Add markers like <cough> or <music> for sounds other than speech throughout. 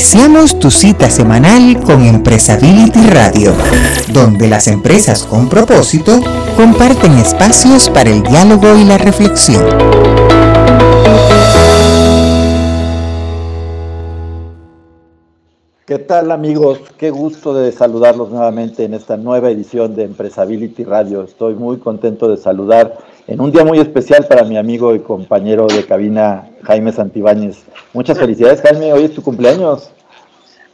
Iniciamos tu cita semanal con Empresability Radio, donde las empresas con propósito comparten espacios para el diálogo y la reflexión. ¿Qué tal amigos? Qué gusto de saludarlos nuevamente en esta nueva edición de Empresability Radio. Estoy muy contento de saludar en un día muy especial para mi amigo y compañero de cabina Jaime Santibáñez. Muchas felicidades Jaime, hoy es tu cumpleaños.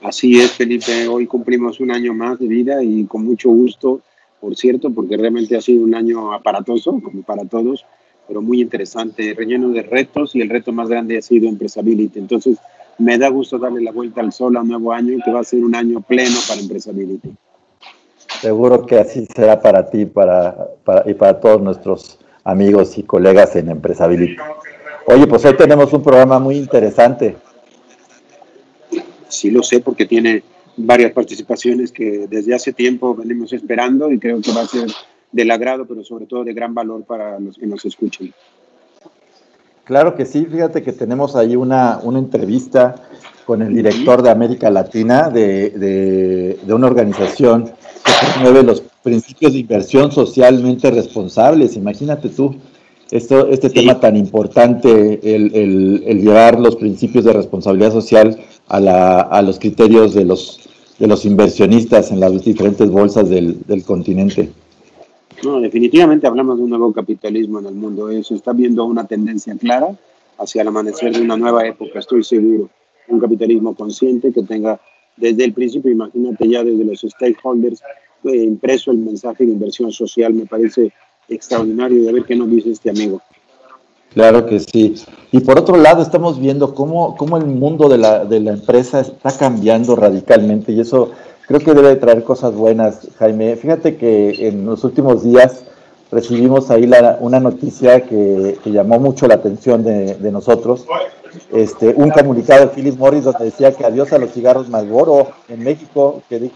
Así es Felipe, hoy cumplimos un año más de vida y con mucho gusto, por cierto, porque realmente ha sido un año aparatoso, como para todos, pero muy interesante, relleno de retos y el reto más grande ha sido Empresability. Entonces, me da gusto darle la vuelta al sol a un nuevo año que va a ser un año pleno para Empresability. Seguro que así será para ti para, y para todos nuestros amigos y colegas en Empresability. Oye, pues hoy tenemos un programa muy interesante. Sí lo sé porque tiene varias participaciones que desde hace tiempo venimos esperando y creo que va a ser del agrado, pero sobre todo de gran valor para los que nos escuchen. Claro que sí, fíjate que tenemos ahí una, una entrevista con el director de América Latina de, de, una organización que promueve los principios de inversión socialmente responsables. Imagínate tú, esto, este tema tan importante, el, el, el, llevar los principios de responsabilidad social a, la, a los criterios de los, de los inversionistas en las diferentes bolsas del, del continente. No, definitivamente hablamos de un nuevo capitalismo en el mundo. Eso está viendo una tendencia clara hacia el amanecer de una nueva época, estoy seguro. Un capitalismo consciente que tenga desde el principio, imagínate ya desde los stakeholders, eh, impreso el mensaje de inversión social. Me parece extraordinario de ver qué nos dice este amigo. Claro que sí. Y por otro lado, estamos viendo cómo, cómo el mundo de la, de la empresa está cambiando radicalmente y eso creo que debe traer cosas buenas, Jaime. Fíjate que en los últimos días recibimos ahí una noticia que, llamó mucho la atención de, nosotros. Este, un comunicado de Philip Morris donde decía que adiós a los cigarros Marlboro en México, que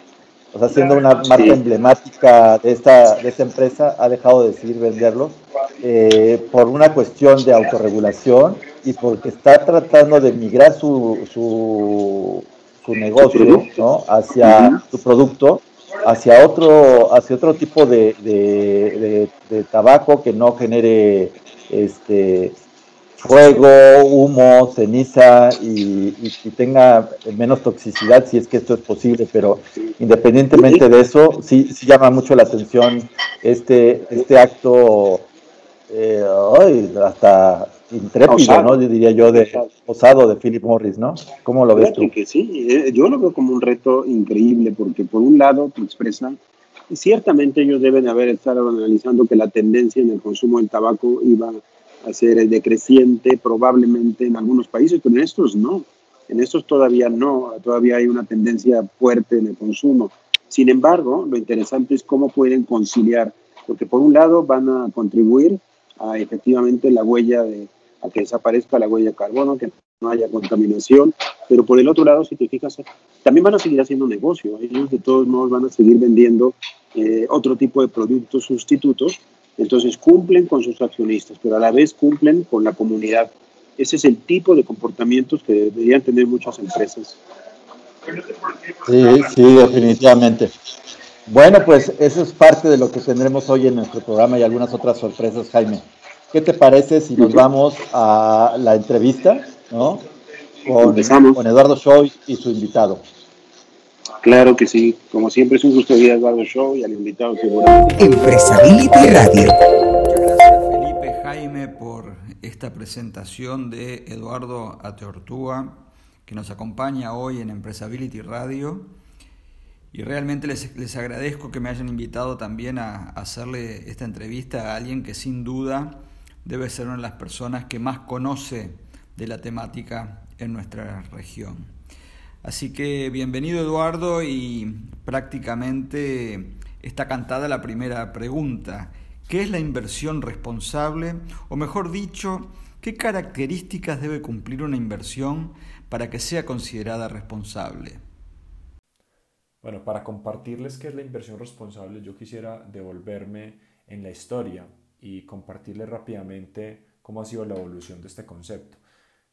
o sea, siendo una marca emblemática de esta, de esta empresa, ha dejado de decidir venderlos eh, por una cuestión de autorregulación y porque está tratando de migrar su, su su negocio, ¿no? Hacia su producto, hacia otro, hacia otro tipo de, de, tabaco que no genere este fuego, humo, ceniza y, tenga menos toxicidad, si es que esto es posible, pero independientemente de eso, sí, sí llama mucho la atención este, este acto eh, hasta intrépido, ¿no? Diría yo, de osado de Philip Morris, ¿no? ¿Cómo lo ves tú? Que sí, eh, yo lo veo como un reto increíble porque por un lado te expresa, ciertamente ellos deben haber estado analizando que la tendencia en el consumo del tabaco iba a ser decreciente probablemente en algunos países, pero en estos no. En estos todavía no, todavía hay una tendencia fuerte en el consumo. Sin embargo, lo interesante es cómo pueden conciliar, porque por un lado van a contribuir a efectivamente la huella de, a que desaparezca la huella de carbono, que no haya contaminación, pero por el otro lado, si te fijas, también van a seguir haciendo negocio, ellos de todos modos van a seguir vendiendo eh, otro tipo de productos sustitutos, entonces cumplen con sus accionistas, pero a la vez cumplen con la comunidad. Ese es el tipo de comportamientos que deberían tener muchas empresas. Sí, sí, definitivamente. Bueno, pues eso es parte de lo que tendremos hoy en nuestro programa y algunas otras sorpresas, Jaime. ¿Qué te parece si nos vamos a la entrevista, ¿no? Con, con Eduardo Show y su invitado. Claro que sí. Como siempre es un gusto ver a Eduardo Show y al invitado seguramente. Empresability Radio. Muchas gracias Felipe Jaime por esta presentación de Eduardo Ateortúa que nos acompaña hoy en Empresability Radio. Y realmente les, les, agradezco que me hayan invitado también a, hacerle esta entrevista a alguien que sin duda debe ser una de las personas que más conoce de la temática en nuestra región. Así que bienvenido Eduardo y prácticamente está cantada la primera pregunta. ¿Qué es la inversión responsable? O mejor dicho, ¿qué características debe cumplir una inversión para que sea considerada responsable? Bueno, para compartirles qué es la inversión responsable, yo quisiera devolverme en la historia y compartirles rápidamente cómo ha sido la evolución de este concepto.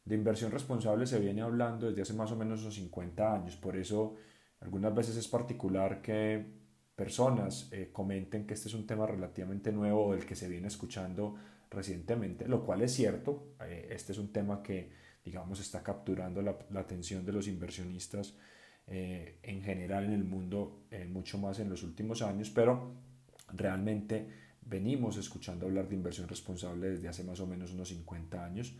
De inversión responsable se viene hablando desde hace más o menos unos 50 años, por eso algunas veces es particular que personas eh, comenten que este es un tema relativamente nuevo o el que se viene escuchando recientemente, lo cual es cierto, eh, este es un tema que digamos está capturando la, atención de los inversionistas eh, en general en el mundo mucho más en los últimos años, pero realmente venimos escuchando hablar de inversión responsable desde hace más o menos unos 50 años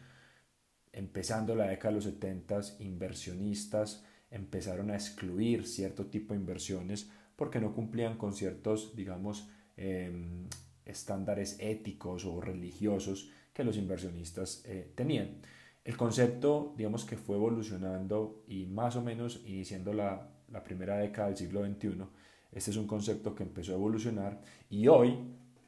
empezando la década de los 70, inversionistas empezaron a excluir cierto tipo de inversiones porque no cumplían con ciertos, digamos, em, estándares éticos o religiosos que los inversionistas eh, tenían. El concepto, digamos que fue evolucionando y más o menos iniciando la, la primera década del siglo XXI, este es un concepto que empezó a evolucionar y hoy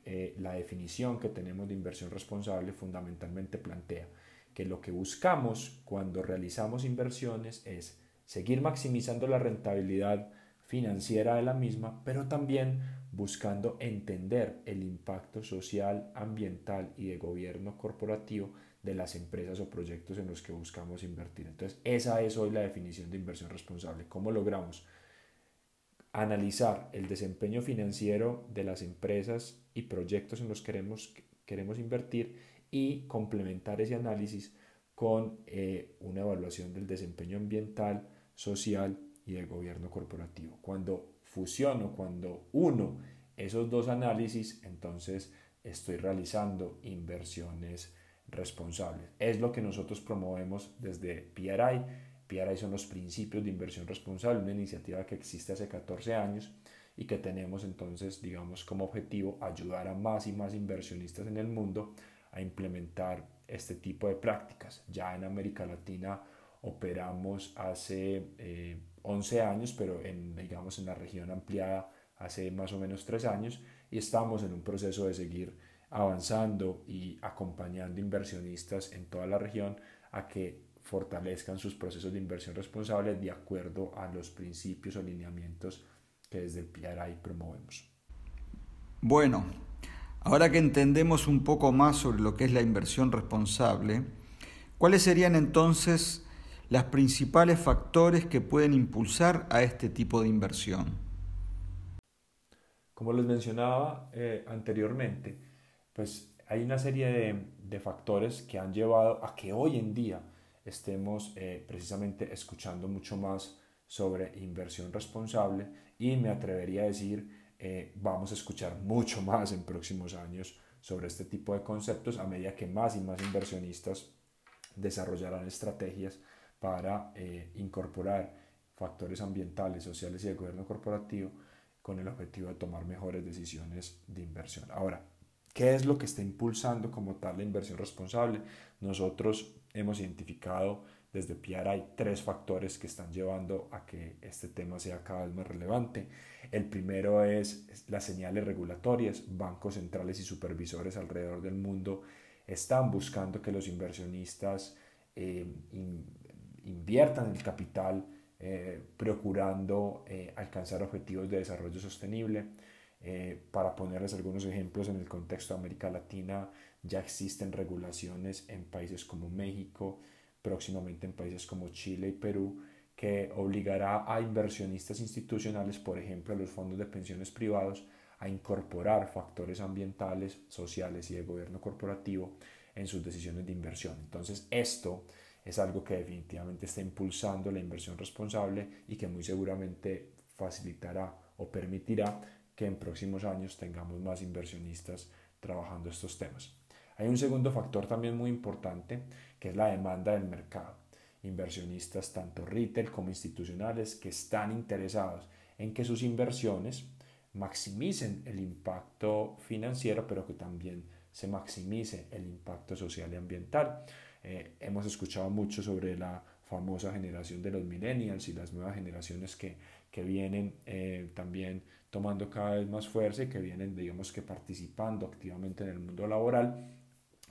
eh, la definición que tenemos de inversión responsable fundamentalmente plantea que lo que buscamos cuando realizamos inversiones es seguir maximizando la rentabilidad financiera de la misma, pero también buscando entender el impacto social, ambiental y de gobierno corporativo de las empresas o proyectos en los que buscamos invertir. Entonces, esa es hoy la definición de inversión responsable. ¿Cómo logramos analizar el desempeño financiero de las empresas y proyectos en los que queremos, queremos invertir y complementar ese análisis con eh, una evaluación del desempeño ambiental, social y del gobierno corporativo. Cuando fusiono, cuando uno esos dos análisis, entonces estoy realizando inversiones responsables. Es lo que nosotros promovemos desde PRI. PRI son los principios de inversión responsable, una iniciativa que existe hace 14 años y que tenemos entonces, digamos, como objetivo ayudar a más y más inversionistas en el mundo a implementar este tipo de prácticas. Ya en América Latina operamos hace 11 eh, años, pero en, digamos, en la región ampliada hace más o menos 3 años y estamos en un proceso de seguir avanzando y acompañando inversionistas en toda la región a que fortalezcan sus procesos de inversión responsable de acuerdo a los principios o lineamientos que desde el PRI promovemos. Bueno, Ahora que entendemos un poco más sobre lo que es la inversión responsable, ¿cuáles serían entonces los principales factores que pueden impulsar a este tipo de inversión? Como les mencionaba eh, anteriormente, pues hay una serie de, factores que han llevado a que hoy en día estemos eh, precisamente escuchando mucho más sobre inversión responsable y me atrevería a decir eh, vamos a escuchar mucho <laughs> más en próximos años sobre este tipo de conceptos a medida que más y más inversionistas desarrollarán estrategias para eh, incorporar factores ambientales, sociales y de gobierno corporativo con el objetivo de tomar mejores decisiones de inversión. Ahora, ¿qué es lo que está impulsando como tal la inversión responsable? Nosotros hemos identificado desde PRI tres factores que están llevando a que este tema sea cada vez más relevante. El primero es las señales regulatorias. Bancos centrales y supervisores alrededor del mundo están buscando que los inversionistas eh, inviertan el capital eh, procurando eh, alcanzar objetivos de desarrollo sostenible. para ponerles algunos ejemplos, en el contexto de América Latina ya existen regulaciones en países como México, próximamente en países como Chile y Perú, que obligará a inversionistas institucionales, por ejemplo a los fondos de pensiones privados, a incorporar factores ambientales, sociales y de gobierno corporativo en sus decisiones de inversión. Entonces, esto es algo que definitivamente está impulsando la inversión responsable y que muy seguramente facilitará o permitirá que en próximos años tengamos más inversionistas trabajando estos temas. Hay un segundo factor también muy importante que es la demanda del mercado. Inversionistas tanto retail como institucionales que están interesados en que sus inversiones maximicen el impacto financiero, pero que también se maximice el impacto social y ambiental. Eh, hemos escuchado mucho sobre la famosa generación de los millennials y las nuevas generaciones que, que vienen eh, también tomando cada vez más fuerza y que vienen, digamos que participando activamente en el mundo laboral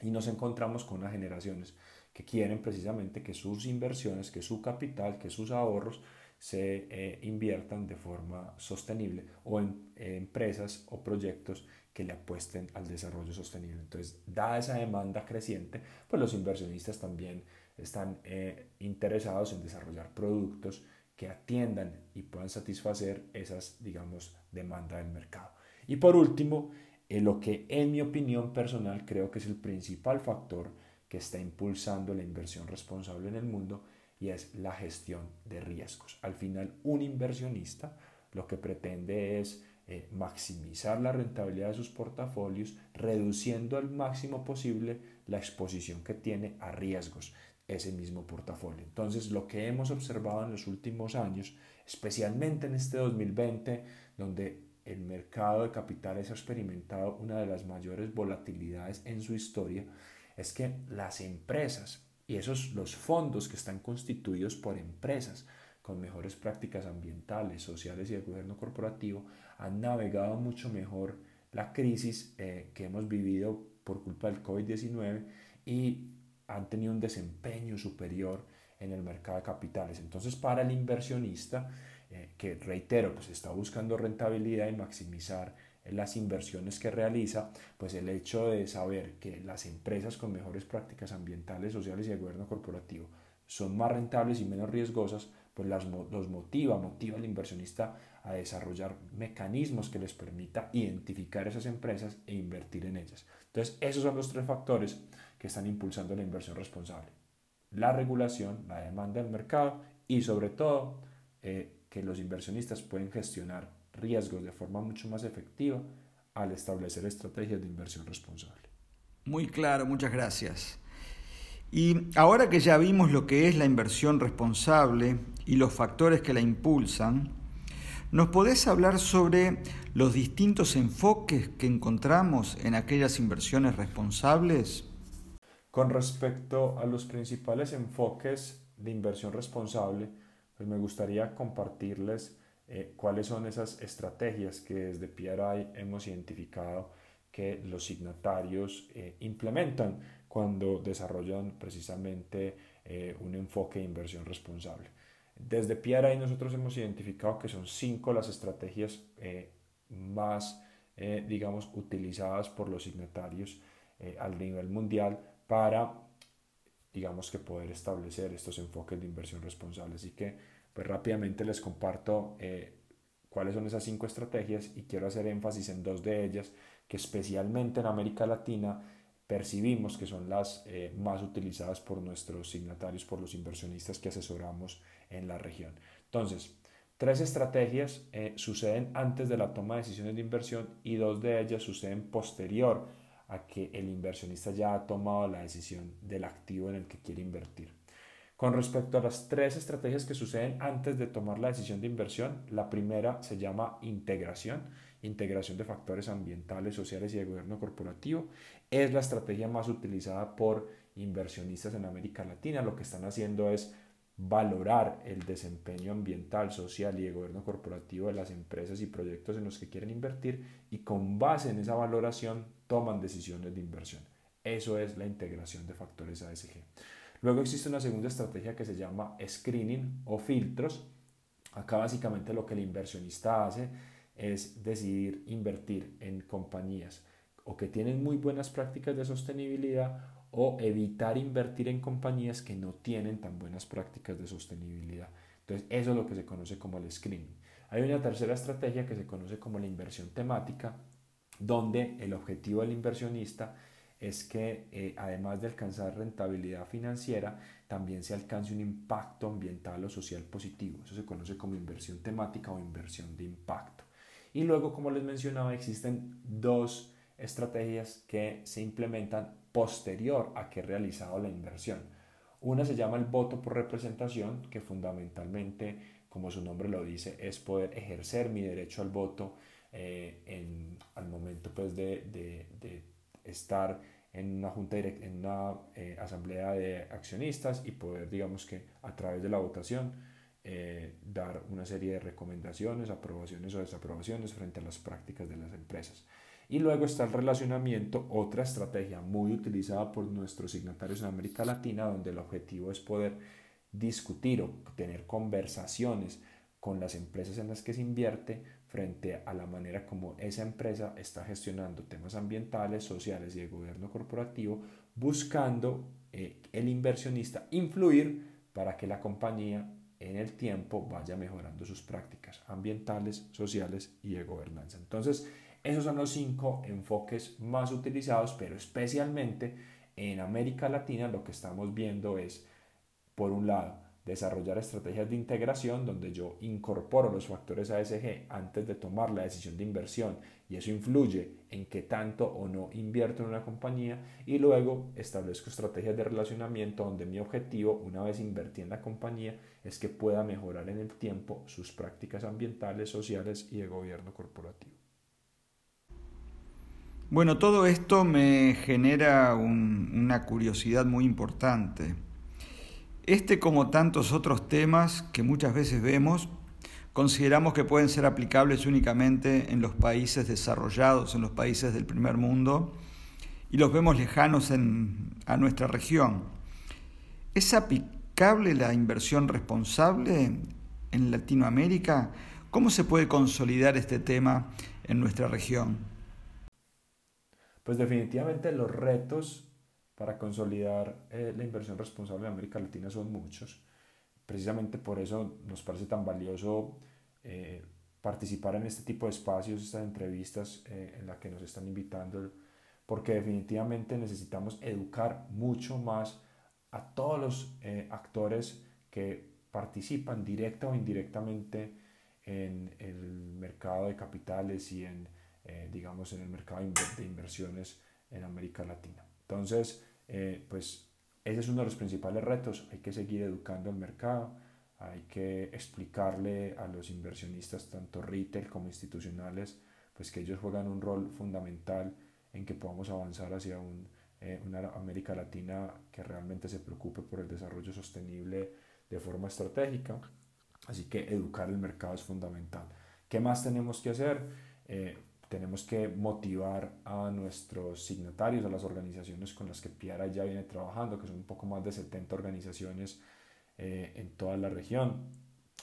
y nos encontramos con unas generaciones que quieren precisamente que sus inversiones, que su capital, que sus ahorros se eh, inviertan de forma sostenible o en empresas o proyectos que le apuesten al desarrollo sostenible. Entonces, dada esa demanda creciente, pues los inversionistas también están eh, interesados en desarrollar productos que atiendan y puedan satisfacer esas, digamos, demandas del mercado. Y por último, eh, lo que en mi opinión personal creo que es el principal factor que está impulsando la inversión responsable en el mundo y es la gestión de riesgos. Al final, un inversionista lo que pretende es eh, maximizar la rentabilidad de sus portafolios, reduciendo al máximo posible la exposición que tiene a riesgos ese mismo portafolio. Entonces, lo que hemos observado en los últimos años, especialmente en este 2020, donde el mercado de capitales ha experimentado una de las mayores volatilidades en su historia, es que las empresas y esos los fondos que están constituidos por empresas con mejores prácticas ambientales, sociales y de gobierno corporativo han navegado mucho mejor la crisis eh, que hemos vivido por culpa del COVID-19 y han tenido un desempeño superior en el mercado de capitales. Entonces, para el inversionista, eh, que reitero, pues está buscando rentabilidad y maximizar las inversiones que realiza, pues el hecho de saber que las empresas con mejores prácticas ambientales, sociales y de gobierno corporativo son más rentables y menos riesgosas, pues las, los motiva, motiva al inversionista a desarrollar mecanismos que les permita identificar esas empresas e invertir en ellas. Entonces, esos son los tres factores que están impulsando la inversión responsable. La regulación, la demanda del mercado y sobre todo eh, que los inversionistas pueden gestionar riesgos de forma mucho más efectiva al establecer estrategias de inversión responsable. Muy claro, muchas gracias. Y ahora que ya vimos lo que es la inversión responsable y los factores que la impulsan, ¿nos podés hablar sobre los distintos enfoques que encontramos en aquellas inversiones responsables? Con respecto a los principales enfoques de inversión responsable, pues me gustaría compartirles eh, cuáles son esas estrategias que desde PRI hemos identificado que los signatarios eh, implementan cuando desarrollan precisamente eh, un enfoque de inversión responsable. Desde PRI nosotros hemos identificado que son cinco las estrategias más, digamos, utilizadas por los signatarios al nivel mundial para, digamos, que poder establecer estos enfoques de inversión responsable. Así que pues rápidamente les comparto eh, cuáles son esas cinco estrategias y quiero hacer énfasis en dos de ellas que especialmente en América Latina percibimos que son las eh, más utilizadas por nuestros signatarios, por los inversionistas que asesoramos en la región. Entonces, tres estrategias eh, suceden antes de la toma de decisiones de inversión y dos de ellas suceden posterior a que el inversionista ya ha tomado la decisión del activo en el que quiere invertir. Con respecto a las tres estrategias que suceden antes de tomar la decisión de inversión, la primera se llama integración, integración de factores ambientales, sociales y de gobierno corporativo. Es la estrategia más utilizada por inversionistas en América Latina. Lo que están haciendo es valorar el desempeño ambiental, social y de gobierno corporativo de las empresas y proyectos en los que quieren invertir y con base en esa valoración toman decisiones de inversión. Eso es la integración de factores ASG. Luego existe una segunda estrategia que se llama screening o filtros. Acá básicamente lo que el inversionista hace es decidir invertir en compañías o que tienen muy buenas prácticas de sostenibilidad o evitar invertir en compañías que no tienen tan buenas prácticas de sostenibilidad. Entonces eso es lo que se conoce como el screening. Hay una tercera estrategia que se conoce como la inversión temática, donde el objetivo del inversionista es que eh, además de alcanzar rentabilidad financiera, también se alcance un impacto ambiental o social positivo. Eso se conoce como inversión temática o inversión de impacto. Y luego, como les mencionaba, existen dos estrategias que se implementan posterior a que he realizado la inversión. Una se llama el voto por representación, que fundamentalmente, como su nombre lo dice, es poder ejercer mi derecho al voto eh, en, al momento pues, de, de, estar en una junta en una eh, asamblea de accionistas y poder, digamos que a través de la votación, eh, dar una serie de recomendaciones, aprobaciones o desaprobaciones frente a las prácticas de las empresas. Y luego está el relacionamiento, otra estrategia muy utilizada por nuestros signatarios en América Latina, donde el objetivo es poder discutir o tener conversaciones con las empresas en las que se invierte frente a la manera como esa empresa está gestionando temas ambientales, sociales y de gobierno corporativo, buscando eh, el inversionista influir para que la compañía en el tiempo vaya mejorando sus prácticas ambientales, sociales y de gobernanza. Entonces, esos son los cinco enfoques más utilizados, pero especialmente en América Latina lo que estamos viendo es, por un lado, desarrollar estrategias de integración donde yo incorporo los factores ASG antes de tomar la decisión de inversión y eso influye en qué tanto o no invierto en una compañía y luego establezco estrategias de relacionamiento donde mi objetivo una vez invertí en la compañía es que pueda mejorar en el tiempo sus prácticas ambientales, sociales y de gobierno corporativo. Bueno, todo esto me genera una curiosidad muy importante este, como tantos otros temas que muchas veces vemos, consideramos que pueden ser aplicables únicamente en los países desarrollados, en los países del primer mundo, y los vemos lejanos a nuestra región. ¿Es aplicable la inversión responsable en Latinoamérica? ¿Cómo se puede consolidar este tema en nuestra región? Pues definitivamente los retos para consolidar eh, la inversión responsable en América Latina son muchos. Precisamente por eso nos parece tan valioso eh, participar en este tipo de espacios, estas entrevistas eh, en las que nos están invitando, porque definitivamente necesitamos educar mucho más a todos los actores que participan directa o indirectamente en el mercado de capitales y en, digamos, en el mercado de inversiones en América Latina. Entonces, eh, pues ese es uno de los principales retos. Hay que seguir educando al mercado, hay que explicarle a los inversionistas, tanto retail como institucionales, pues que ellos juegan un rol fundamental en que podamos avanzar hacia un, eh, una América Latina que realmente se preocupe por el desarrollo sostenible de forma estratégica. Así que educar el mercado es fundamental. ¿Qué más tenemos que hacer? Eh, tenemos que motivar a nuestros signatarios, a las organizaciones con las que Piara ya viene trabajando, que son un poco más de 70 organizaciones eh, en toda la región,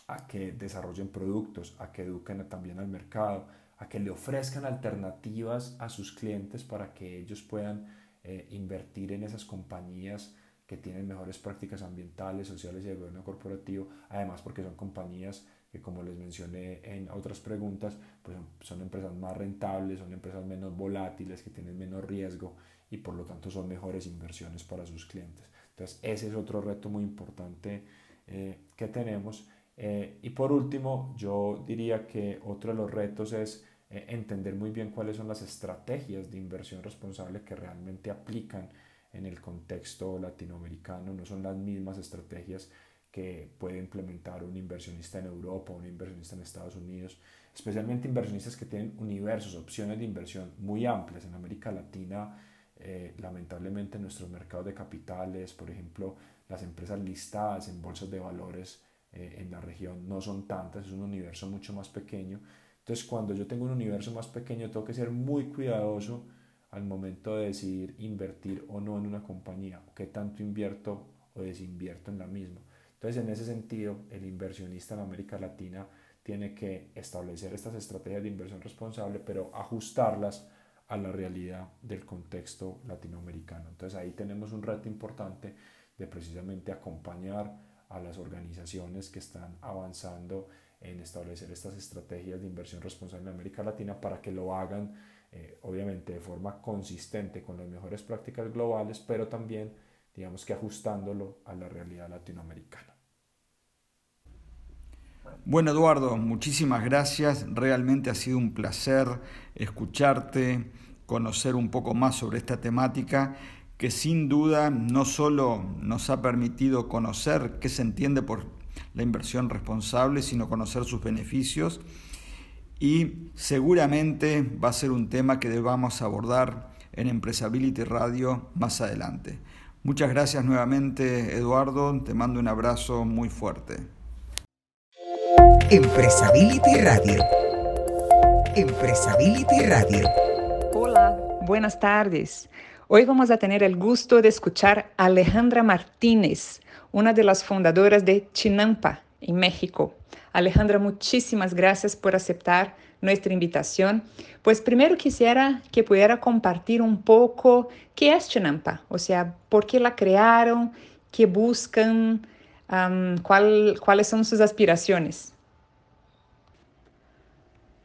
a que desarrollen productos, a que eduquen también al mercado, a que le ofrezcan alternativas a sus clientes para que ellos puedan eh, invertir en esas compañías que tienen mejores prácticas ambientales, sociales y de gobierno corporativo, además porque son compañías que como les mencioné en otras preguntas, pues son empresas más rentables, son empresas menos volátiles, que tienen menos riesgo y por lo tanto son mejores inversiones para sus clientes. Entonces ese es otro reto muy importante eh, que tenemos. Eh, y por último, yo diría que otro de los retos es eh, entender muy bien cuáles son las estrategias de inversión responsable que realmente aplican en el contexto latinoamericano. No son las mismas estrategias que puede implementar un inversionista en Europa un inversionista en Estados Unidos, especialmente inversionistas que tienen universos, opciones de inversión muy amplias. En América Latina, eh, lamentablemente, en nuestros mercados de capitales, por ejemplo, las empresas listadas en bolsas de valores eh, en la región no son tantas, es un universo mucho más pequeño. Entonces, cuando yo tengo un universo más pequeño, tengo que ser muy cuidadoso al momento de decidir invertir o no en una compañía, qué tanto invierto o desinvierto en la misma. Entonces, en ese sentido, el inversionista en América Latina tiene que establecer estas estrategias de inversión responsable, pero ajustarlas a la realidad del contexto latinoamericano. Entonces ahí tenemos un reto importante de precisamente acompañar a las organizaciones que están avanzando en establecer estas estrategias de inversión responsable en América Latina para que lo hagan eh, obviamente de forma consistente con las mejores prácticas globales, pero también digamos que ajustándolo a la realidad latinoamericana. Bueno, Eduardo, muchísimas gracias. Realmente ha sido un placer escucharte, conocer un poco más sobre esta temática que sin duda no solo nos ha permitido conocer qué se entiende por la inversión responsable, sino conocer sus beneficios y seguramente va a ser un tema que debamos abordar en Empresability Radio más adelante. Muchas gracias nuevamente, Eduardo. Te mando un abrazo muy fuerte. Empresability Radio. Empresability Radio. Hola, buenas tardes. Hoy vamos a tener el gusto de escuchar a Alejandra Martínez, una de las fundadoras de Chinampa, en México. Alejandra, muchísimas gracias por aceptar nuestra invitación. Pues primero quisiera que pudiera compartir un poco qué es Chinampa, o sea, por qué la crearon, qué buscan, um, cuál, cuáles son sus aspiraciones.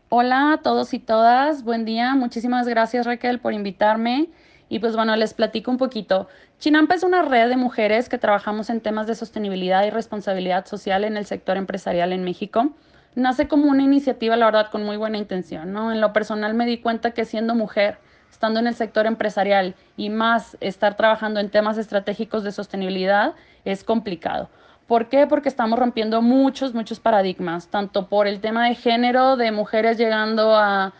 Hola a todos y todas, buen día. Muchísimas gracias Raquel por invitarme. Y pues bueno, les platico un poquito. Chinampa es una red de mujeres que trabajamos en temas de sostenibilidad y responsabilidad social en el sector empresarial en México. Nace como una iniciativa, la verdad, con muy buena intención, ¿no? En lo personal me di cuenta que siendo mujer, estando en el sector empresarial y más estar trabajando en temas estratégicos de sostenibilidad es complicado. ¿Por qué? Porque estamos rompiendo muchos, muchos paradigmas, tanto por el tema de género, de mujeres llegando a,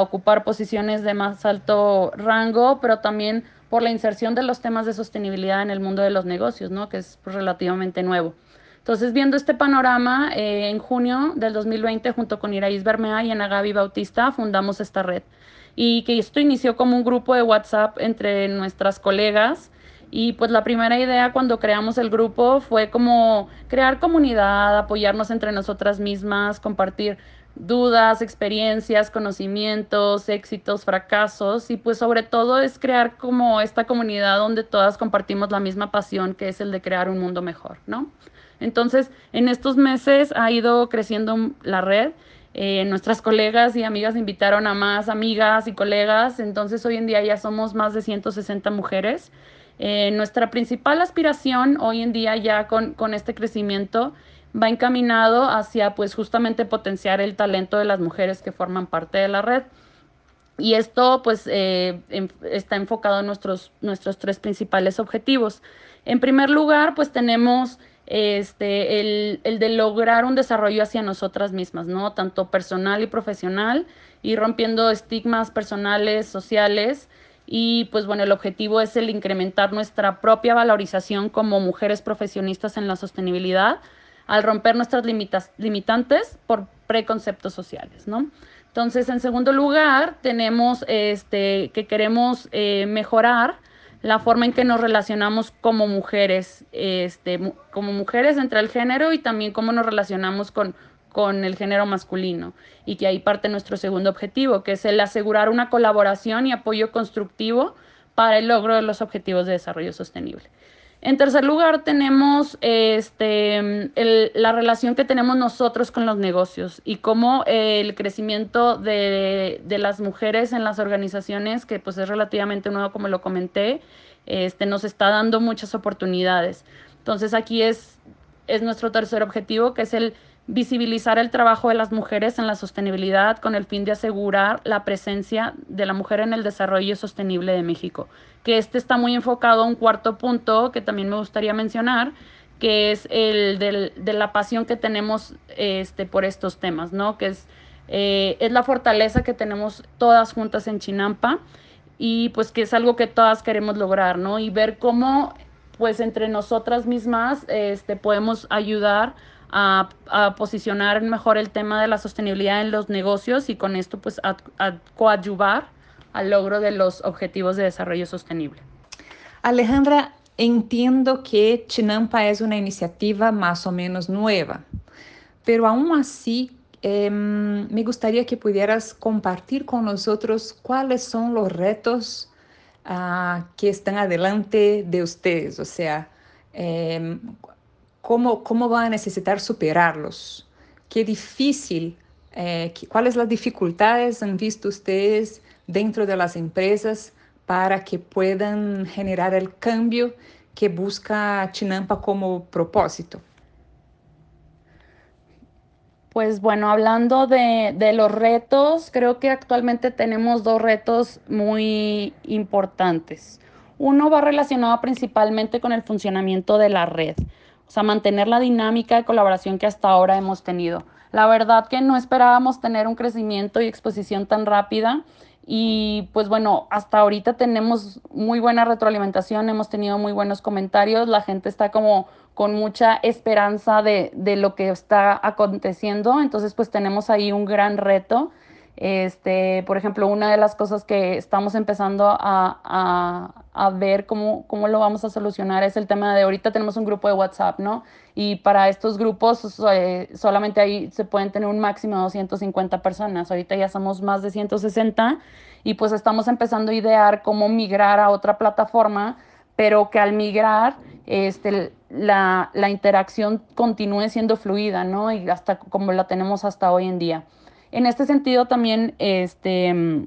ocupar posiciones de más alto rango, pero también por la inserción de los temas de sostenibilidad en el mundo de los negocios, ¿no? que es relativamente nuevo. Entonces, viendo este panorama, eh, en junio del 2020, junto con Iraís Bermea y Ana Gaby Bautista, fundamos esta red. Y que esto inició como un grupo de WhatsApp entre nuestras colegas, y pues la primera idea cuando creamos el grupo fue como crear comunidad, apoyarnos entre nosotras mismas, compartir dudas, experiencias, conocimientos, éxitos, fracasos y pues sobre todo es crear como esta comunidad donde todas compartimos la misma pasión que es el de crear un mundo mejor, ¿no? Entonces, en estos meses ha ido creciendo la red. Eh, nuestras colegas y amigas invitaron a más amigas y colegas, entonces hoy en día ya somos más de 160 mujeres eh, nuestra principal aspiración hoy en día ya con, este crecimiento va encaminado hacia pues justamente potenciar el talento de las mujeres que forman parte de la red. Y esto pues eh, está enfocado en nuestros, nuestros tres principales objetivos. En primer lugar pues tenemos este, el, el, de lograr un desarrollo hacia nosotras mismas, ¿no? Tanto personal y profesional, y rompiendo estigmas personales, sociales, y pues bueno, el objetivo es el incrementar nuestra propia valorización como mujeres profesionistas en la sostenibilidad al romper nuestras limitantes por preconceptos sociales, ¿no? Entonces, en segundo lugar, tenemos este, que queremos eh, mejorar la forma en que nos relacionamos como mujeres, este, como mujeres entre el género y también cómo nos relacionamos con, con el género masculino y que ahí parte nuestro segundo objetivo, que es el asegurar una colaboración y apoyo constructivo para el logro de los objetivos de desarrollo sostenible. En tercer lugar, tenemos este, la relación que tenemos nosotros con los negocios y cómo el crecimiento de, de, las mujeres en las organizaciones, que pues es relativamente nuevo como lo comenté, este, nos está dando muchas oportunidades. Entonces aquí es, es nuestro tercer objetivo, que es el visibilizar el trabajo de las mujeres en la sostenibilidad con el fin de asegurar la presencia de la mujer en el desarrollo sostenible de México. Que este está muy enfocado a un cuarto punto que también me gustaría mencionar, que es el de la pasión que tenemos este, por estos temas, ¿no? Que es, eh, es la fortaleza que tenemos todas juntas en Chinampa y pues que es algo que todas queremos lograr, ¿no? Y ver cómo pues entre nosotras mismas este, podemos ayudar a, posicionar mejor el tema de la sostenibilidad en los negocios y con esto pues a, coadyuvar al logro de los objetivos de desarrollo sostenible. Alejandra, entiendo que Chinampa es una iniciativa más o menos nueva, pero aún así em, me gustaría que pudieras compartir con nosotros cuáles son los retos ah, que están adelante de ustedes, o sea, em, cómo, cómo van a necesitar superarlos. Qué difícil, eh, cuáles las dificultades han visto ustedes dentro de las empresas para que puedan generar el cambio que busca Chinampa como propósito. Pues bueno, hablando de, los retos, creo que actualmente tenemos dos retos muy importantes. Uno va relacionado principalmente con el funcionamiento de la red o sea, mantener la dinámica de colaboración que hasta ahora hemos tenido. La verdad que no esperábamos tener un crecimiento y exposición tan rápida y pues bueno, hasta ahorita tenemos muy buena retroalimentación, hemos tenido muy buenos comentarios, la gente está como con mucha esperanza de, de lo que está aconteciendo, entonces pues tenemos ahí un gran reto Este, por ejemplo, una de las cosas que estamos empezando a, ver cómo, cómo lo vamos a solucionar es el tema de ahorita tenemos un grupo de WhatsApp, ¿no? Y para estos grupos eh, solamente ahí se pueden tener un máximo de 250 personas. Ahorita ya somos más de 160 y pues estamos empezando a idear cómo migrar a otra plataforma, pero que al migrar este, la, la interacción continúe siendo fluida, ¿no? Y hasta como la tenemos hasta hoy en día. En este sentido también este,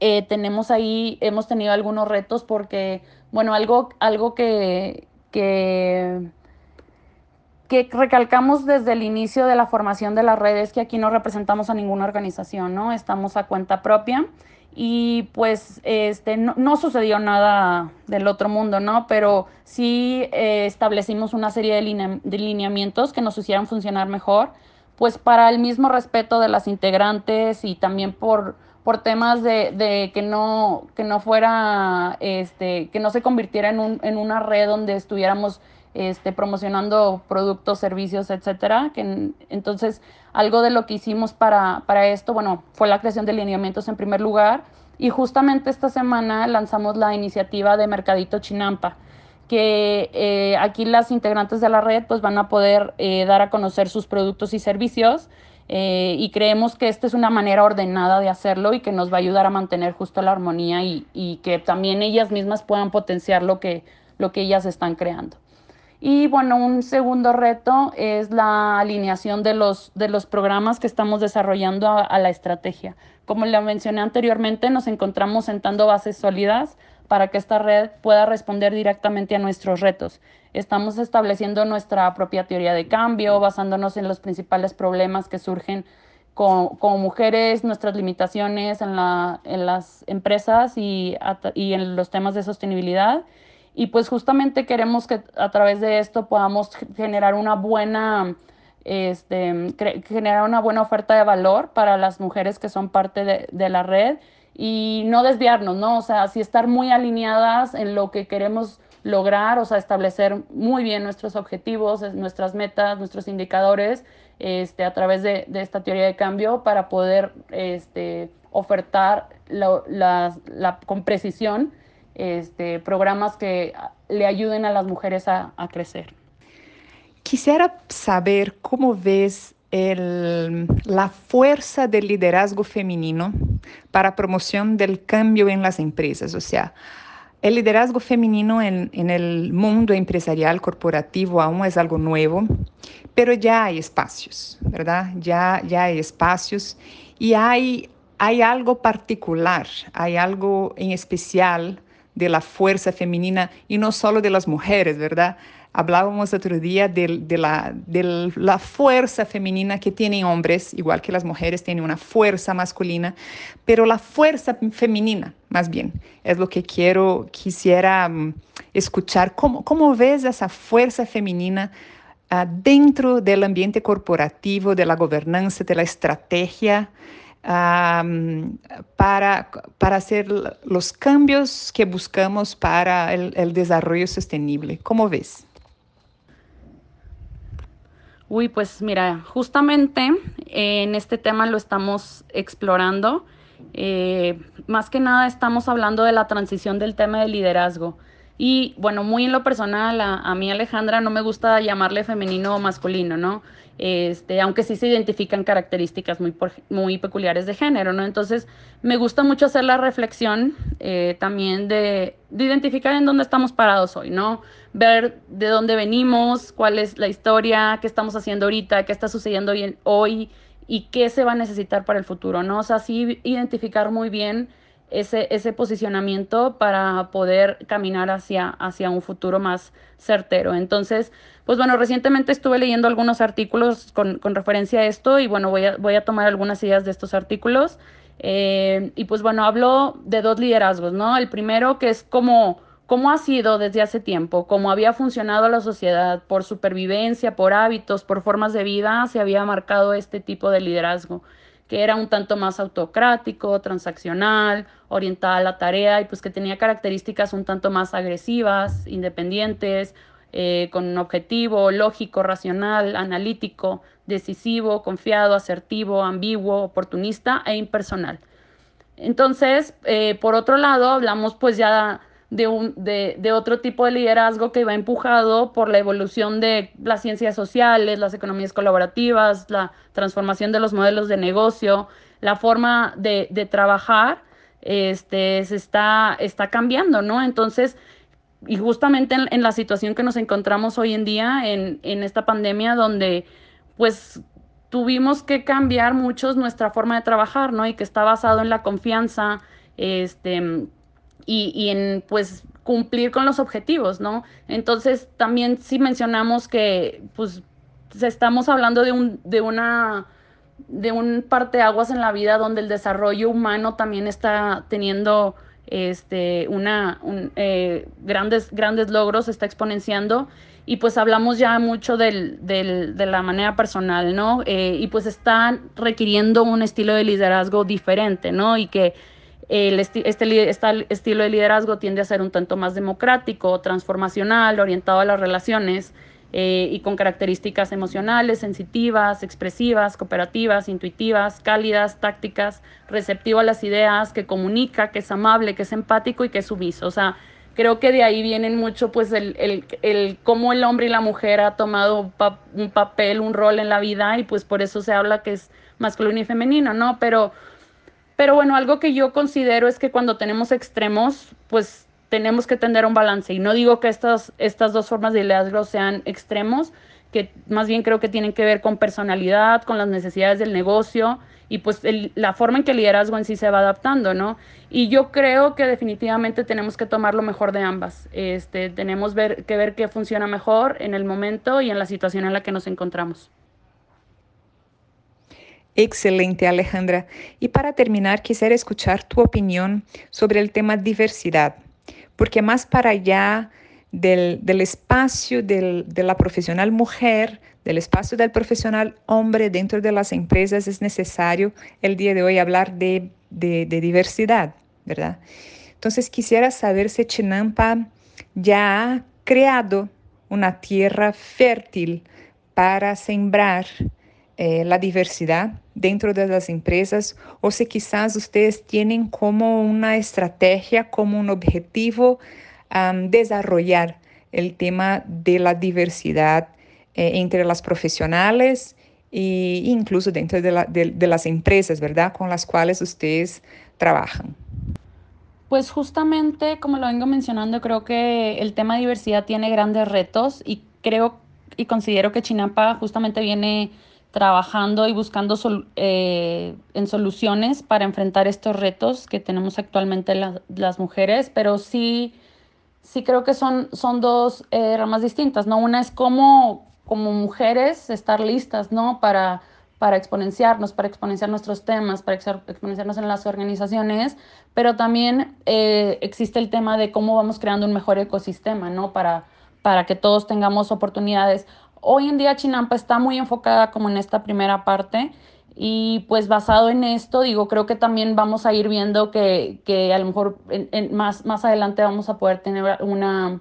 eh, tenemos ahí, hemos tenido algunos retos porque, bueno, algo, algo que, que, recalcamos desde el inicio de la formación de las redes que aquí no representamos a ninguna organización, ¿no? Estamos a cuenta propia y pues este, no, sucedió nada del otro mundo, ¿no? Pero sí eh, establecimos una serie de, de lineamientos que nos hicieran funcionar mejor pues para el mismo respeto de las integrantes y también por, por temas de, que, no, que no fuera, este, que no se convirtiera en, un, en una red donde estuviéramos este, promocionando productos, servicios, etcétera. Que, entonces, algo de lo que hicimos para, para esto, bueno, fue la creación de lineamientos en primer lugar. Y justamente esta semana lanzamos la iniciativa de Mercadito Chinampa, que eh, aquí las integrantes de la red pues van a poder eh, dar a conocer sus productos y servicios eh, y creemos que esta es una manera ordenada de hacerlo y que nos va a ayudar a mantener justo la armonía y, y que también ellas mismas puedan potenciar lo que, lo que ellas están creando. Y bueno, un segundo reto es la alineación de los, de los programas que estamos desarrollando a, la estrategia. Como le mencioné anteriormente, nos encontramos sentando bases sólidas para que esta red pueda responder directamente a nuestros retos. Estamos estableciendo nuestra propia teoría de cambio, basándonos en los principales problemas que surgen como mujeres, nuestras limitaciones en, la, en las empresas y, en los temas de sostenibilidad. Y pues justamente queremos que a través de esto podamos generar una buena, este, generar una buena oferta de valor para las mujeres que son parte de la red y no desviarnos, ¿no? O sea, sí estar muy alineadas en lo que queremos lograr, o sea, establecer muy bien nuestros objetivos, nuestras metas, nuestros indicadores, este, a través de, de esta teoría de cambio para poder este, ofertar la, la, con precisión este, programas que le ayuden a las mujeres a, a crecer. Quisiera saber cómo ves la fuerza del liderazgo femenino para promoción del cambio en las empresas. O sea, el liderazgo femenino en, en, el mundo empresarial corporativo aún es algo nuevo, pero ya hay espacios, ¿verdad? Ya, ya hay espacios y hay, hay algo particular, hay algo en especial de la fuerza femenina y no solo de las mujeres, ¿verdad? Hablábamos otro día de, la, fuerza femenina que tienen hombres, igual que las mujeres tienen una fuerza masculina, pero la fuerza femenina, más bien, es lo que quiero, quisiera um, escuchar. ¿Cómo, ¿Cómo, ves esa fuerza femenina uh, dentro del ambiente corporativo, de la gobernanza, de la estrategia? Um, para, para hacer los cambios que buscamos para el, el desarrollo sostenible. ¿Cómo ves? Uy, pues mira, justamente en este tema lo estamos explorando. Eh, más que nada estamos hablando de la transición del tema de liderazgo. Y bueno, muy en lo personal, a, mí Alejandra no me gusta llamarle femenino o masculino, ¿no? Este, aunque sí se identifican características muy, muy peculiares de género, ¿no? Entonces, me gusta mucho hacer la reflexión eh, también de, de, identificar en dónde estamos parados hoy, ¿no? Ver de dónde venimos, cuál es la historia, qué estamos haciendo ahorita, qué está sucediendo hoy y qué se va a necesitar para el futuro, ¿no? O sea, sí identificar muy bien ese, ese posicionamiento para poder caminar hacia, hacia un futuro más certero. Entonces, pues bueno, recientemente estuve leyendo algunos artículos con, con referencia a esto y bueno, voy a, voy a tomar algunas ideas de estos artículos. Eh, y pues bueno, hablo de dos liderazgos, ¿no? El primero que es como cómo ha sido desde hace tiempo, cómo había funcionado la sociedad por supervivencia, por hábitos, por formas de vida, se había marcado este tipo de liderazgo que era un tanto más autocrático, transaccional, orientada a la tarea y pues que tenía características un tanto más agresivas, independientes, eh, con un objetivo lógico, racional, analítico, decisivo, confiado, asertivo, ambiguo, oportunista e impersonal. Entonces, eh, por otro lado, hablamos pues ya de, un, de, de, otro tipo de liderazgo que va empujado por la evolución de las ciencias sociales, las economías colaborativas, la transformación de los modelos de negocio, la forma de, de trabajar, este, se está, está cambiando, ¿no? Entonces, y justamente en, la situación que nos encontramos hoy en día, en, en esta pandemia, donde pues tuvimos que cambiar muchos nuestra forma de trabajar, ¿no? Y que está basado en la confianza, este, y, y, en, pues, cumplir con los objetivos, ¿no? Entonces, también sí mencionamos que, pues, estamos hablando de un, de una, de un parteaguas en la vida donde el desarrollo humano también está teniendo, este, una, un, eh, grandes, grandes logros, está exponenciando y pues hablamos ya mucho del, del, de la manera personal, ¿no? Eh, y pues están requiriendo un estilo de liderazgo diferente, ¿no? Y que el este, este, estilo de liderazgo tiende a ser un tanto más democrático, transformacional, orientado a las relaciones eh, y con características emocionales, sensitivas, expresivas, cooperativas, intuitivas, cálidas, tácticas, receptivo a las ideas, que comunica, que es amable, que es empático y que es sumiso. O sea, creo que de ahí vienen mucho pues el, el, el cómo el hombre y la mujer ha tomado un, un, papel, un rol en la vida y pues por eso se habla que es masculino y femenino, ¿no? Pero, pero bueno, algo que yo considero es que cuando tenemos extremos, pues tenemos que tener un balance y no digo que estas, estas dos formas de liderazgo sean extremos, que más bien creo que tienen que ver con personalidad, con las necesidades del negocio y pues la forma en que el liderazgo en sí se va adaptando, ¿no? Y yo creo que definitivamente tenemos que tomar lo mejor de ambas. Este, tenemos que ver qué funciona mejor en el momento y en la situación en la que nos encontramos. Excelente, Alejandra. Y para terminar, quisiera escuchar tu opinión sobre el tema diversidad, porque más para allá del, del espacio del, de la profesional mujer, del espacio del profesional hombre dentro de las empresas, es necesario el día de hoy hablar de, de, diversidad, ¿verdad? Entonces quisiera saber si Chinampa ya ha creado una tierra fértil para sembrar eh, la diversidad dentro de las empresas o si quizás ustedes tienen como una estrategia, como un objetivo um, desarrollar el tema de la diversidad eh, entre las profesionales e incluso dentro de, la, de, de las empresas, ¿verdad? Con las cuales ustedes trabajan. Pues justamente, como lo vengo mencionando, creo que el tema de diversidad tiene grandes retos y creo y considero que Chinapa justamente viene trabajando y buscando eh, en soluciones para enfrentar estos retos que tenemos actualmente la, las mujeres, pero sí sí creo que son, son dos eh, ramas distintas, ¿no? Una es como, como mujeres estar listas, ¿no? Para, para exponenciarnos, para exponenciar nuestros temas, para exponenciarnos en las organizaciones, pero también eh, existe el tema de cómo vamos creando un mejor ecosistema, ¿no? Para, para que todos tengamos oportunidades. Hoy en día Chinampa está muy enfocada como en esta primera parte y pues basado en esto, digo, creo que también vamos a ir viendo que, que a lo mejor en, en más, más adelante vamos a poder tener una,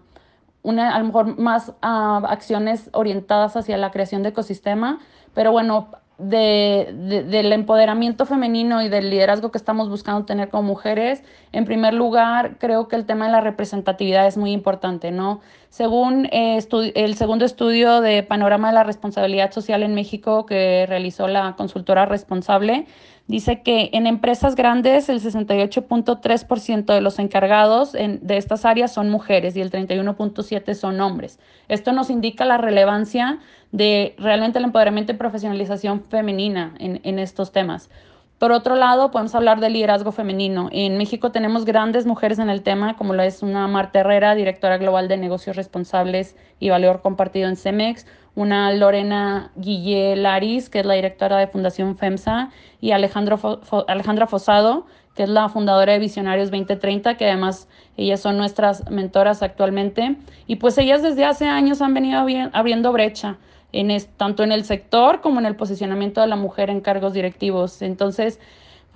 una a lo mejor más uh, acciones orientadas hacia la creación de ecosistema, pero bueno, de, de, del empoderamiento femenino y del liderazgo que estamos buscando tener como mujeres, en primer lugar, creo que el tema de la representatividad es muy importante, ¿no? Según eh, el segundo estudio de Panorama de la Responsabilidad Social en México que realizó la consultora responsable, dice que en empresas grandes el 68.3% de los encargados en, de estas áreas son mujeres y el 31.7% son hombres. Esto nos indica la relevancia de realmente el empoderamiento y profesionalización femenina en, en estos temas. Por otro lado, podemos hablar del liderazgo femenino. En México tenemos grandes mujeres en el tema, como lo es una Marta Herrera, directora global de negocios responsables y valor compartido en CEMEX, una Lorena Guille Laris, que es la directora de Fundación FEMSA, y Alejandro Alejandra Fosado, que es la fundadora de Visionarios 2030, que además ellas son nuestras mentoras actualmente. Y pues ellas desde hace años han venido abriendo brecha en es, tanto en el sector como en el posicionamiento de la mujer en cargos directivos. Entonces,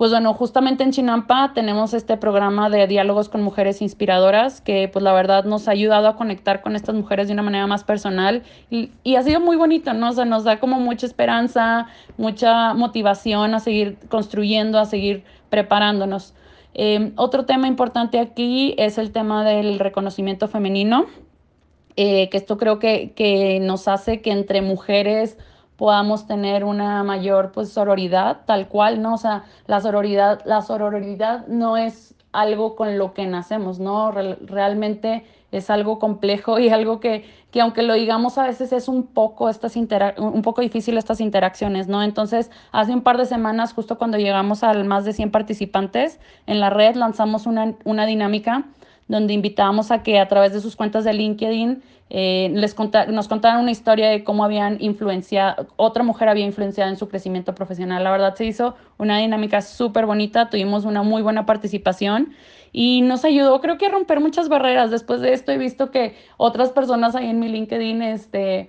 pues bueno, justamente en Chinampa tenemos este programa de diálogos con mujeres inspiradoras que pues la verdad nos ha ayudado a conectar con estas mujeres de una manera más personal y, ha sido muy bonito, ¿no? O sea, nos da como mucha esperanza, mucha motivación a seguir construyendo, a seguir preparándonos. Em, otro tema importante aquí es el tema del reconocimiento femenino, eh, que esto creo que, que nos hace que entre mujeres podamos tener una mayor pues sororidad, tal cual, ¿no? O sea, la sororidad, la sororidad no es algo con lo que nacemos, ¿no? realmente es algo complejo y algo que, que, aunque lo digamos a veces es un poco, estas un poco difícil estas interacciones, ¿no? Entonces, hace un par de semanas, justo cuando llegamos al más de 100 participantes en la red, lanzamos una, una dinámica donde invitábamos a que a través de sus cuentas de LinkedIn eh, les nos contaran una historia de cómo habían influenciado, otra mujer había influenciado en su crecimiento profesional. La verdad se hizo una dinámica súper bonita, tuvimos una muy buena participación y nos ayudó creo que a romper muchas barreras. Después de esto he visto que otras personas ahí en mi LinkedIn este,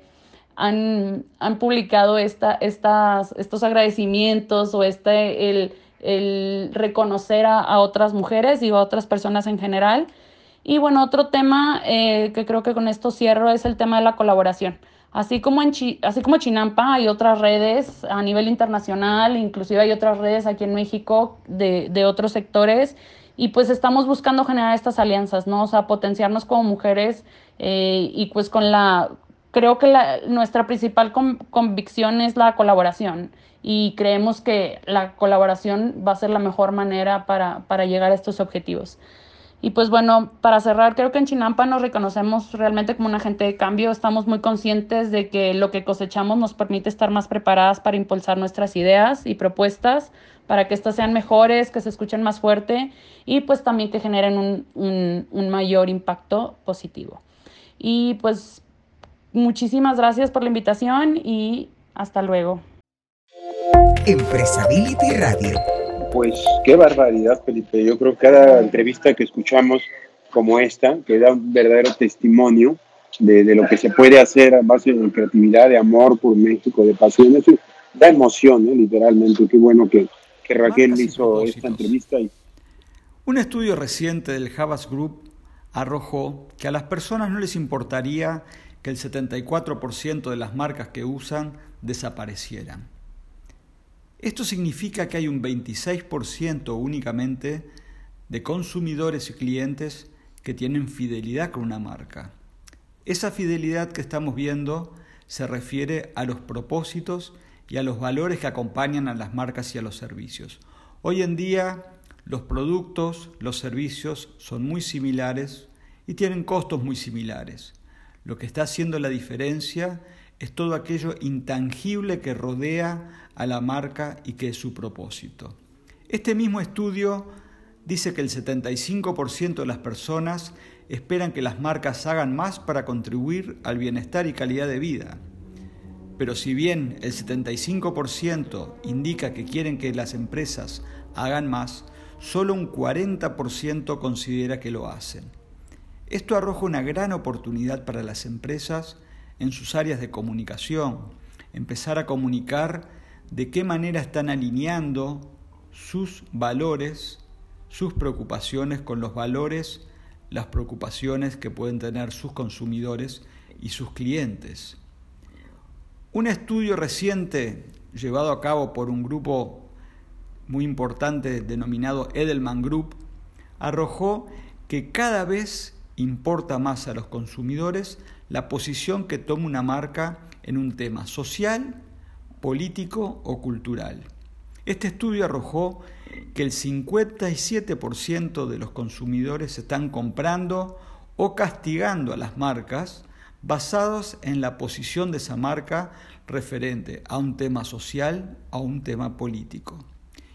han, han publicado esta, estas, estos agradecimientos o este, el, el reconocer a, otras mujeres y a otras personas en general. Y bueno, otro tema eh, que creo que con esto cierro es el tema de la colaboración. Así como, así como Chinampa hay otras redes a nivel internacional, inclusive hay otras redes aquí en México de, de otros sectores y pues estamos buscando generar estas alianzas, ¿no? O sea, potenciarnos como mujeres eh, y pues con la, creo que nuestra principal convicción es la colaboración y creemos que la colaboración va a ser la mejor manera para, para llegar a estos objetivos. Y pues bueno, para cerrar, creo que en Chinampa nos reconocemos realmente como un agente de cambio. Estamos muy conscientes de que lo que cosechamos nos permite estar más preparadas para impulsar nuestras ideas y propuestas, para que éstas sean mejores, que se escuchen más fuerte y pues también que generen un, un, un mayor impacto positivo. Y pues muchísimas gracias por la invitación y hasta luego. Empresability Radio pues qué barbaridad, Felipe. Yo creo que cada entrevista que escuchamos como esta, que da un verdadero testimonio de, lo que se puede hacer a base de creatividad, de amor por México, de pasión, eso da emoción, ¿eh? literalmente. Qué bueno que, que Raquel hizo esta entrevista. Un estudio reciente del Havas Group arrojó que a las personas no les importaría que el 74% de las marcas que usan desaparecieran. Esto significa que hay un 26% únicamente de consumidores y clientes que tienen fidelidad con una marca. Esa fidelidad que estamos viendo se refiere a los propósitos y a los valores que acompañan a las marcas y a los servicios. Hoy en día los productos, los servicios son muy similares y tienen costos muy similares. Lo que está haciendo la diferencia es todo aquello intangible que rodea a la marca y que es su propósito. Este mismo estudio dice que el 75% de las personas esperan que las marcas hagan más para contribuir al bienestar y calidad de vida. Pero si bien el 75% indica que quieren que las empresas hagan más, solo un 40% considera que lo hacen. Esto arroja una gran oportunidad para las empresas en sus áreas de comunicación, empezar a comunicar de qué manera están alineando sus valores, sus preocupaciones con los valores, las preocupaciones que pueden tener sus consumidores y sus clientes. Un estudio reciente llevado a cabo por un grupo muy importante denominado Edelman Group arrojó que cada vez importa más a los consumidores la posición que toma una marca en un tema social, político o cultural. Este estudio arrojó que el 57% de los consumidores están comprando o castigando a las marcas basados en la posición de esa marca referente a un tema social a un tema político.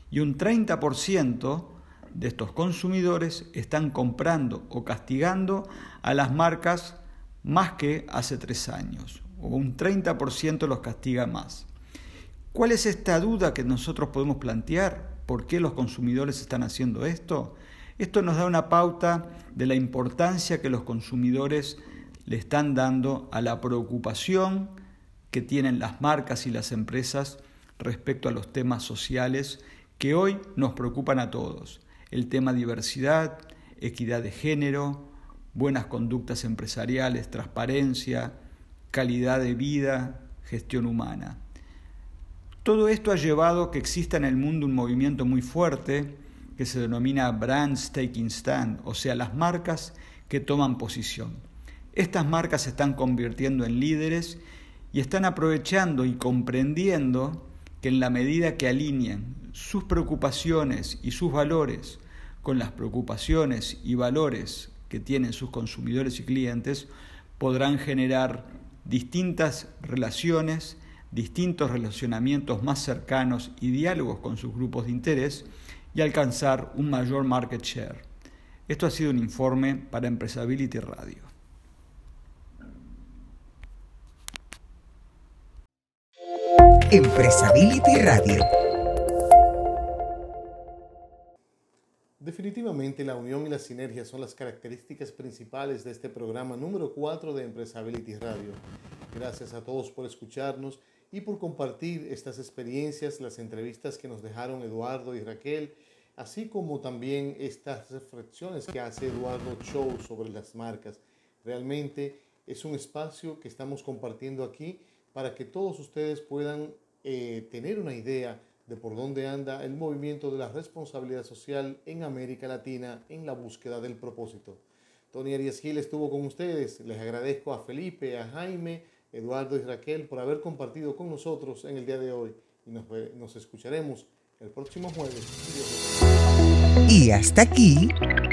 Y un 30% de estos consumidores están comprando o castigando a las marcas más que hace tres años, o un 30% los castiga más. ¿Cuál es esta duda que nosotros podemos plantear? ¿Por qué los consumidores están haciendo esto? Esto nos da una pauta de la importancia que los consumidores le están dando a la preocupación que tienen las marcas y las empresas respecto a los temas sociales que hoy nos preocupan a todos. El tema diversidad, equidad de género, buenas conductas empresariales, transparencia, calidad de vida, gestión humana. Todo esto ha llevado a que exista en el mundo un movimiento muy fuerte que se denomina Brands Taking Stand, o sea, las marcas que toman posición. Estas marcas se están convirtiendo en líderes y están aprovechando y comprendiendo que en la medida que alineen sus preocupaciones y sus valores con las preocupaciones y valores que tienen sus consumidores y clientes, podrán generar distintas relaciones, distintos relacionamientos más cercanos y diálogos con sus grupos de interés y alcanzar un mayor market share. Esto ha sido un informe para Empresability Radio. Empresability Radio. Definitivamente la unión y la sinergia son las características principales de este programa número 4 de Empresability Radio. Gracias a todos por escucharnos y por compartir estas experiencias, las entrevistas que nos dejaron Eduardo y Raquel, así como también estas reflexiones que hace Eduardo Show sobre las marcas. Realmente es un espacio que estamos compartiendo aquí para que todos ustedes puedan eh, tener una idea de por dónde anda el movimiento de la responsabilidad social en América Latina en la búsqueda del propósito. Tony Arias Gil estuvo con ustedes. Les agradezco a Felipe, a Jaime, Eduardo y Raquel por haber compartido con nosotros en el día de hoy. Y nos, nos escucharemos el próximo jueves. Y hasta aquí,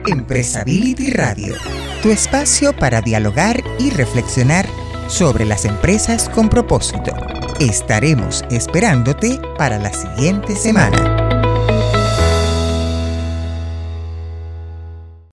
Empresability Radio, tu espacio para dialogar y reflexionar sobre las empresas con propósito. Estaremos esperándote para la siguiente semana.